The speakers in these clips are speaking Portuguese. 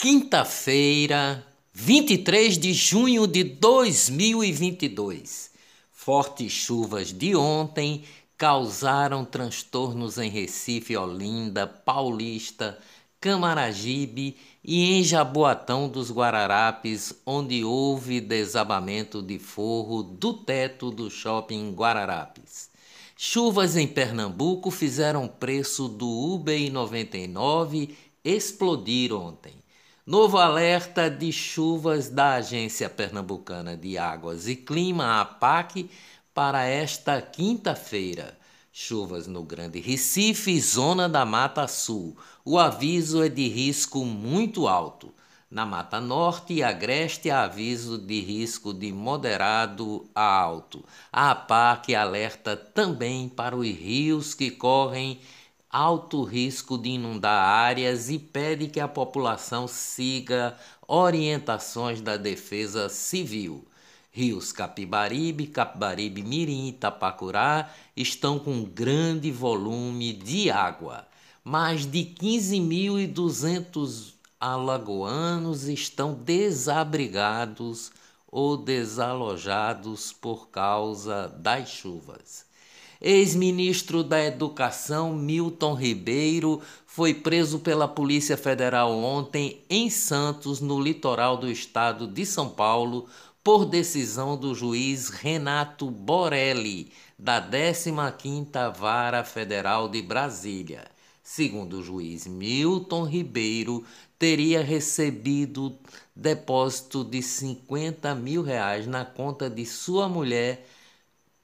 Quinta-feira, 23 de junho de 2022. Fortes chuvas de ontem causaram transtornos em Recife, Olinda, Paulista, Camaragibe e em Jaboatão dos Guararapes, onde houve desabamento de forro do teto do shopping Guararapes. Chuvas em Pernambuco fizeram preço do Uber 99 explodir ontem. Novo alerta de chuvas da Agência Pernambucana de Águas e Clima, APAC, para esta quinta-feira. Chuvas no Grande Recife Zona da Mata Sul. O aviso é de risco muito alto. Na Mata Norte e Agreste, aviso de risco de moderado a alto. A APAC alerta também para os rios que correm alto risco de inundar áreas e pede que a população siga orientações da Defesa Civil. Rios Capibaribe, Capibaribe Mirim e Itapacurá estão com grande volume de água. Mais de 15.200 alagoanos estão desabrigados ou desalojados por causa das chuvas. Ex-ministro da Educação Milton Ribeiro foi preso pela Polícia Federal ontem em Santos, no litoral do estado de São Paulo, por decisão do juiz Renato Borelli, da 15ª Vara Federal de Brasília. Segundo o juiz Milton Ribeiro, teria recebido depósito de 50 mil reais na conta de sua mulher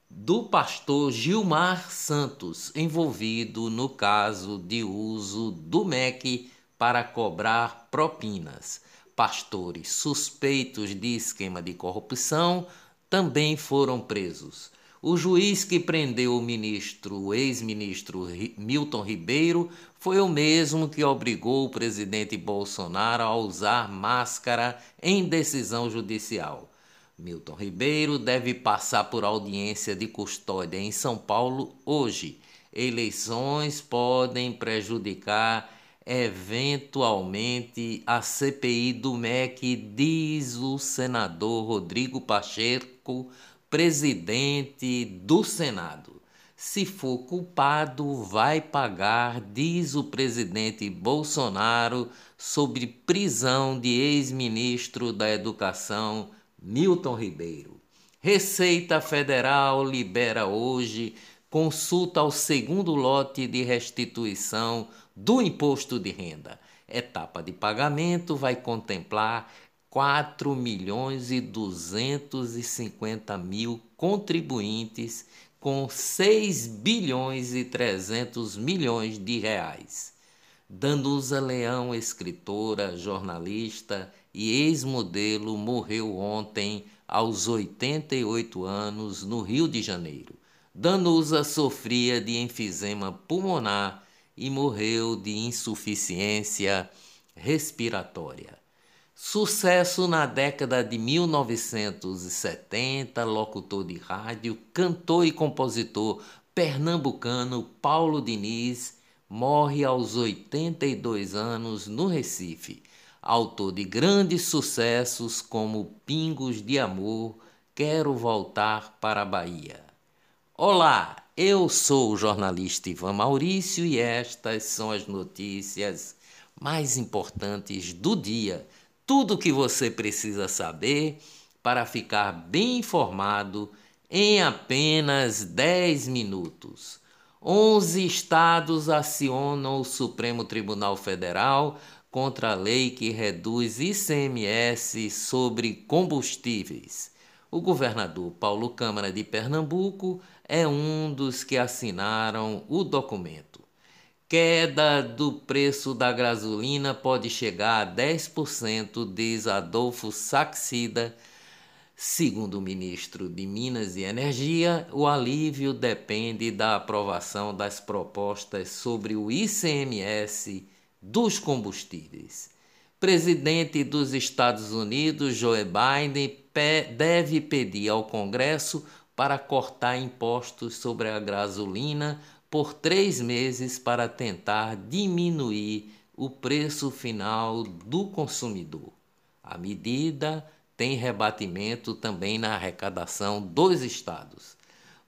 do pastor Gilmar Santos, envolvido no caso de uso do MEC para cobrar propinas. Pastores suspeitos de esquema de corrupção também foram presos. O juiz que prendeu o ministro, ex-ministro Milton Ribeiro, foi o mesmo que obrigou o presidente Bolsonaro a usar máscara em decisão judicial. Milton Ribeiro deve passar por audiência de custódia em São Paulo hoje. Eleições podem prejudicar eventualmente a CPI do MEC, diz o senador Rodrigo Pacheco, presidente do Senado. Se for culpado, vai pagar, diz o presidente Bolsonaro, sobre prisão de ex-ministro da Educação, Milton Ribeiro. Receita Federal libera hoje consulta ao segundo lote de restituição do imposto de renda. Etapa de pagamento vai contemplar 4 milhões e 250 mil contribuintes com 6 bilhões e 300 milhões de reais. Danusa Leão, escritora, jornalista e ex-modelo, morreu ontem aos 88 anos no Rio de Janeiro. Danusa sofria de enfisema pulmonar e morreu de insuficiência respiratória. Sucesso na década de 1970, locutor de rádio, cantor e compositor pernambucano Paulo Diniz morre aos 82 anos no Recife. Autor de grandes sucessos como Pingos de Amor, Quero Voltar para a Bahia. Olá, eu sou o jornalista Ivan Maurício e estas são as notícias mais importantes do dia tudo o que você precisa saber para ficar bem informado em apenas 10 minutos. 11 estados acionam o Supremo Tribunal Federal contra a lei que reduz ICMS sobre combustíveis. O governador Paulo Câmara de Pernambuco é um dos que assinaram o documento. Queda do preço da gasolina pode chegar a 10%, diz Adolfo Saxida. Segundo o ministro de Minas e Energia, o alívio depende da aprovação das propostas sobre o ICMS dos combustíveis. Presidente dos Estados Unidos, Joe Biden, deve pedir ao Congresso para cortar impostos sobre a gasolina por três meses para tentar diminuir o preço final do consumidor. A medida tem rebatimento também na arrecadação dos estados.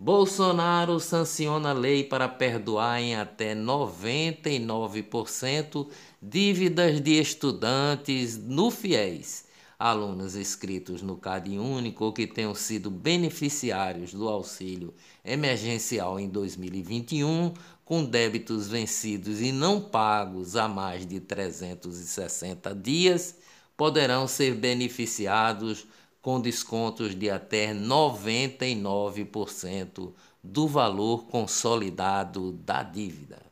Bolsonaro sanciona lei para perdoar em até 99% dívidas de estudantes no FIES. Alunos inscritos no CAD Único ou que tenham sido beneficiários do auxílio emergencial em 2021, com débitos vencidos e não pagos há mais de 360 dias, poderão ser beneficiados com descontos de até 99% do valor consolidado da dívida.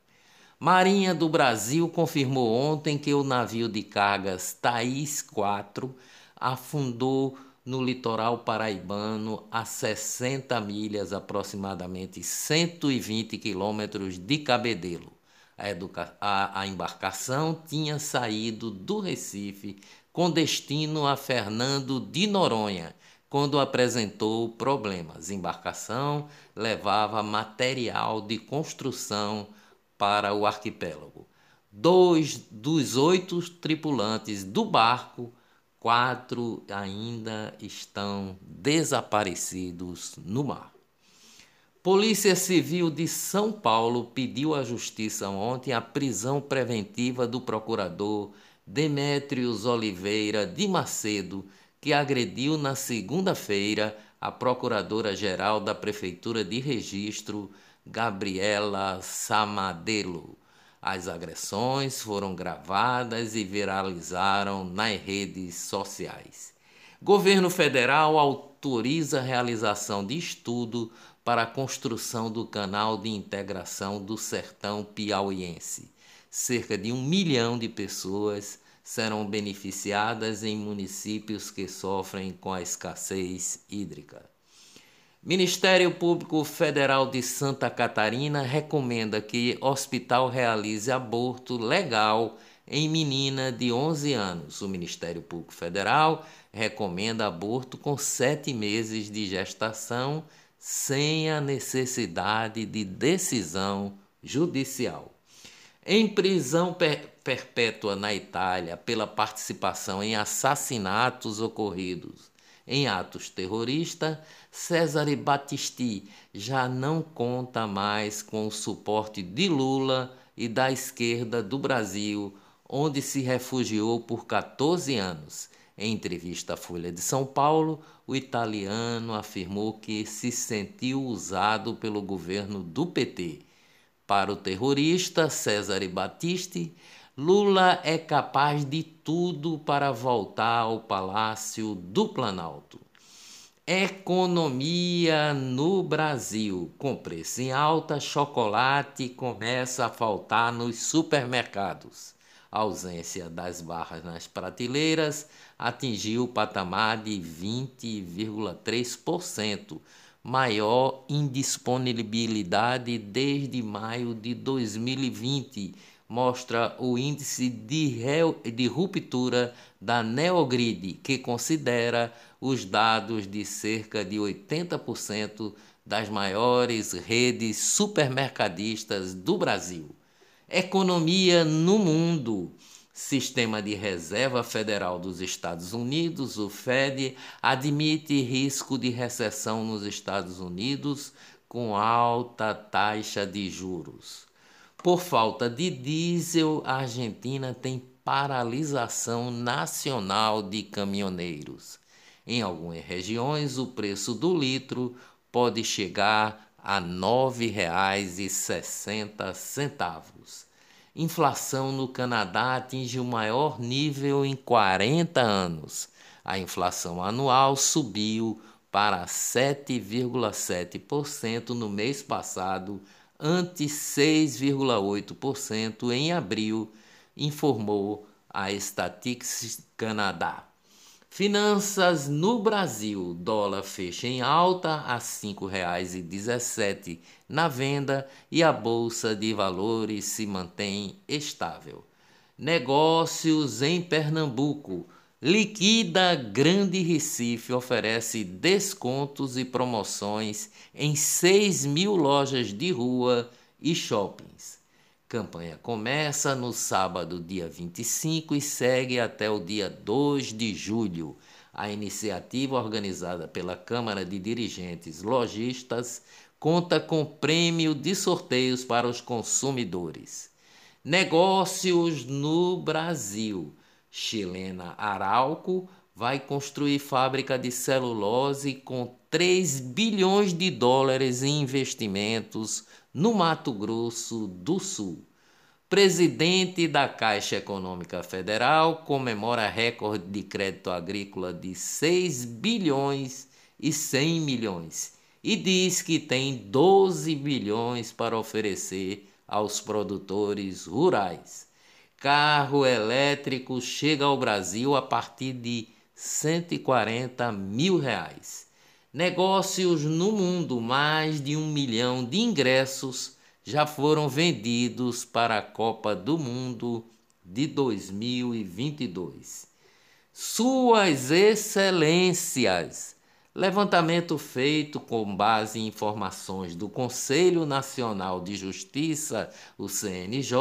Marinha do Brasil confirmou ontem que o navio de cargas Thaís 4 afundou no litoral paraibano a 60 milhas, aproximadamente 120 quilômetros de Cabedelo. A, a, a embarcação tinha saído do Recife com destino a Fernando de Noronha, quando apresentou problemas. Embarcação levava material de construção para o arquipélago. Dois dos oito tripulantes do barco, quatro ainda estão desaparecidos no mar. Polícia Civil de São Paulo pediu à Justiça ontem a prisão preventiva do procurador Demétrios Oliveira de Macedo, que agrediu na segunda-feira a procuradora-geral da Prefeitura de Registro, Gabriela Samadelo. As agressões foram gravadas e viralizaram nas redes sociais. Governo federal autoriza a realização de estudo para a construção do canal de integração do sertão piauiense cerca de um milhão de pessoas serão beneficiadas em municípios que sofrem com a escassez hídrica. Ministério Público Federal de Santa Catarina recomenda que hospital realize aborto legal em menina de 11 anos. O Ministério Público Federal recomenda aborto com sete meses de gestação sem a necessidade de decisão judicial. Em prisão per perpétua na Itália pela participação em assassinatos ocorridos em atos terroristas, Cesare Battisti já não conta mais com o suporte de Lula e da esquerda do Brasil, onde se refugiou por 14 anos. Em entrevista à Folha de São Paulo, o italiano afirmou que se sentiu usado pelo governo do PT para o terrorista César Battisti, Lula é capaz de tudo para voltar ao Palácio do Planalto. Economia no Brasil. Com preço em alta, chocolate começa a faltar nos supermercados. A ausência das barras nas prateleiras atingiu o patamar de 20,3%, maior indisponibilidade desde maio de 2020, mostra o índice de, de ruptura da Neogrid, que considera os dados de cerca de 80% das maiores redes supermercadistas do Brasil. Economia no mundo. Sistema de Reserva Federal dos Estados Unidos, o Fed, admite risco de recessão nos Estados Unidos com alta taxa de juros. Por falta de diesel, a Argentina tem paralisação nacional de caminhoneiros. Em algumas regiões, o preço do litro pode chegar a R$ 9,60 inflação no Canadá atinge o maior nível em 40 anos. A inflação anual subiu para 7,7% no mês passado, ante 6,8% em abril, informou a Statistics Canadá. Finanças no Brasil. Dólar fecha em alta a R$ 5,17 na venda e a bolsa de valores se mantém estável. Negócios em Pernambuco. Liquida Grande Recife oferece descontos e promoções em 6 mil lojas de rua e shoppings. Campanha começa no sábado, dia 25 e segue até o dia 2 de julho. A iniciativa organizada pela Câmara de Dirigentes Logistas conta com prêmio de sorteios para os consumidores. Negócios no Brasil. Chilena Arauco vai construir fábrica de celulose com 3 bilhões de dólares em investimentos no Mato Grosso do Sul. Presidente da Caixa Econômica Federal comemora recorde de crédito agrícola de 6 bilhões e 100 milhões e diz que tem 12 bilhões para oferecer aos produtores rurais. Carro elétrico chega ao Brasil a partir de 140 mil reais. Negócios no mundo, mais de um milhão de ingressos já foram vendidos para a Copa do Mundo de 2022. Suas Excelências Levantamento feito com base em informações do Conselho Nacional de Justiça, o CNJ,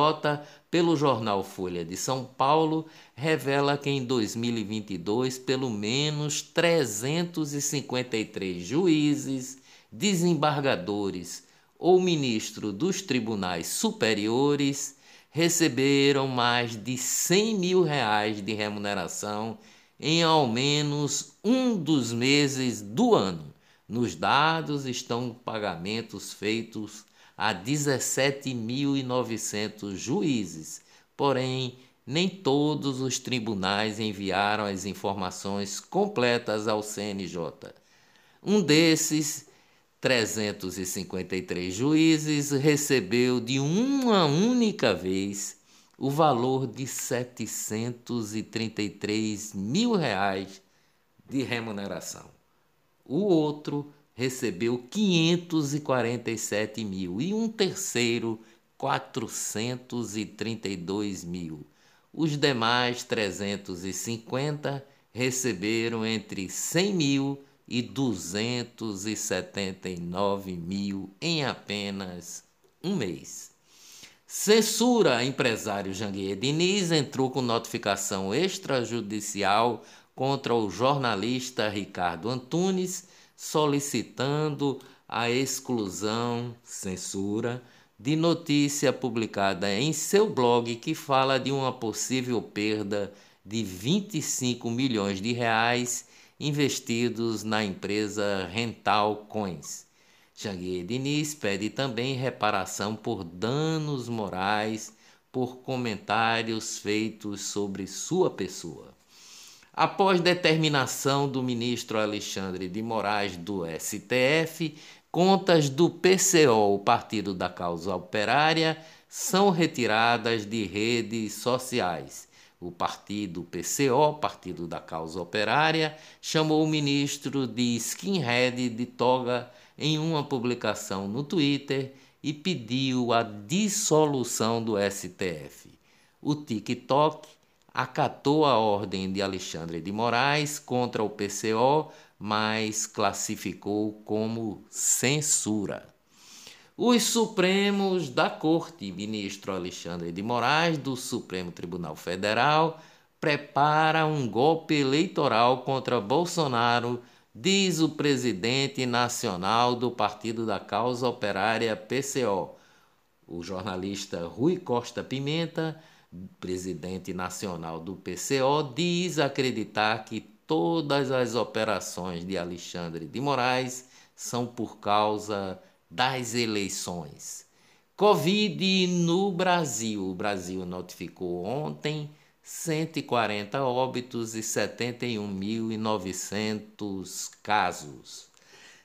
pelo jornal Folha de São Paulo, revela que em 2022, pelo menos 353 juízes, desembargadores ou ministros dos tribunais superiores receberam mais de 100 mil reais de remuneração em ao menos um dos meses do ano. Nos dados estão pagamentos feitos a 17.900 juízes, porém, nem todos os tribunais enviaram as informações completas ao CNJ. Um desses, 353 juízes, recebeu de uma única vez o valor de 733 mil reais de remuneração. O outro recebeu 547 mil e um terceiro 432 mil. Os demais 350 receberam entre 100 mil e 279 mil em apenas um mês. Censura empresário Janguier Diniz entrou com notificação extrajudicial contra o jornalista Ricardo Antunes, solicitando a exclusão, censura, de notícia publicada em seu blog que fala de uma possível perda de 25 milhões de reais investidos na empresa Rental Coins. Janguier Diniz pede também reparação por danos morais por comentários feitos sobre sua pessoa. Após determinação do ministro Alexandre de Moraes do STF, contas do PCO, o Partido da Causa Operária, são retiradas de redes sociais. O partido PCO, Partido da Causa Operária, chamou o ministro de skinhead de toga em uma publicação no Twitter e pediu a dissolução do STF. O TikTok acatou a ordem de Alexandre de Moraes contra o PCO, mas classificou como censura. Os Supremos da Corte, ministro Alexandre de Moraes, do Supremo Tribunal Federal, prepara um golpe eleitoral contra Bolsonaro diz o presidente nacional do Partido da Causa Operária PCO, o jornalista Rui Costa Pimenta, presidente nacional do PCO, diz acreditar que todas as operações de Alexandre de Moraes são por causa das eleições. Covid no Brasil. O Brasil notificou ontem 140 óbitos e 71.900 casos.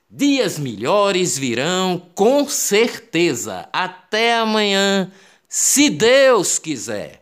Dias melhores virão com certeza. Até amanhã, se Deus quiser.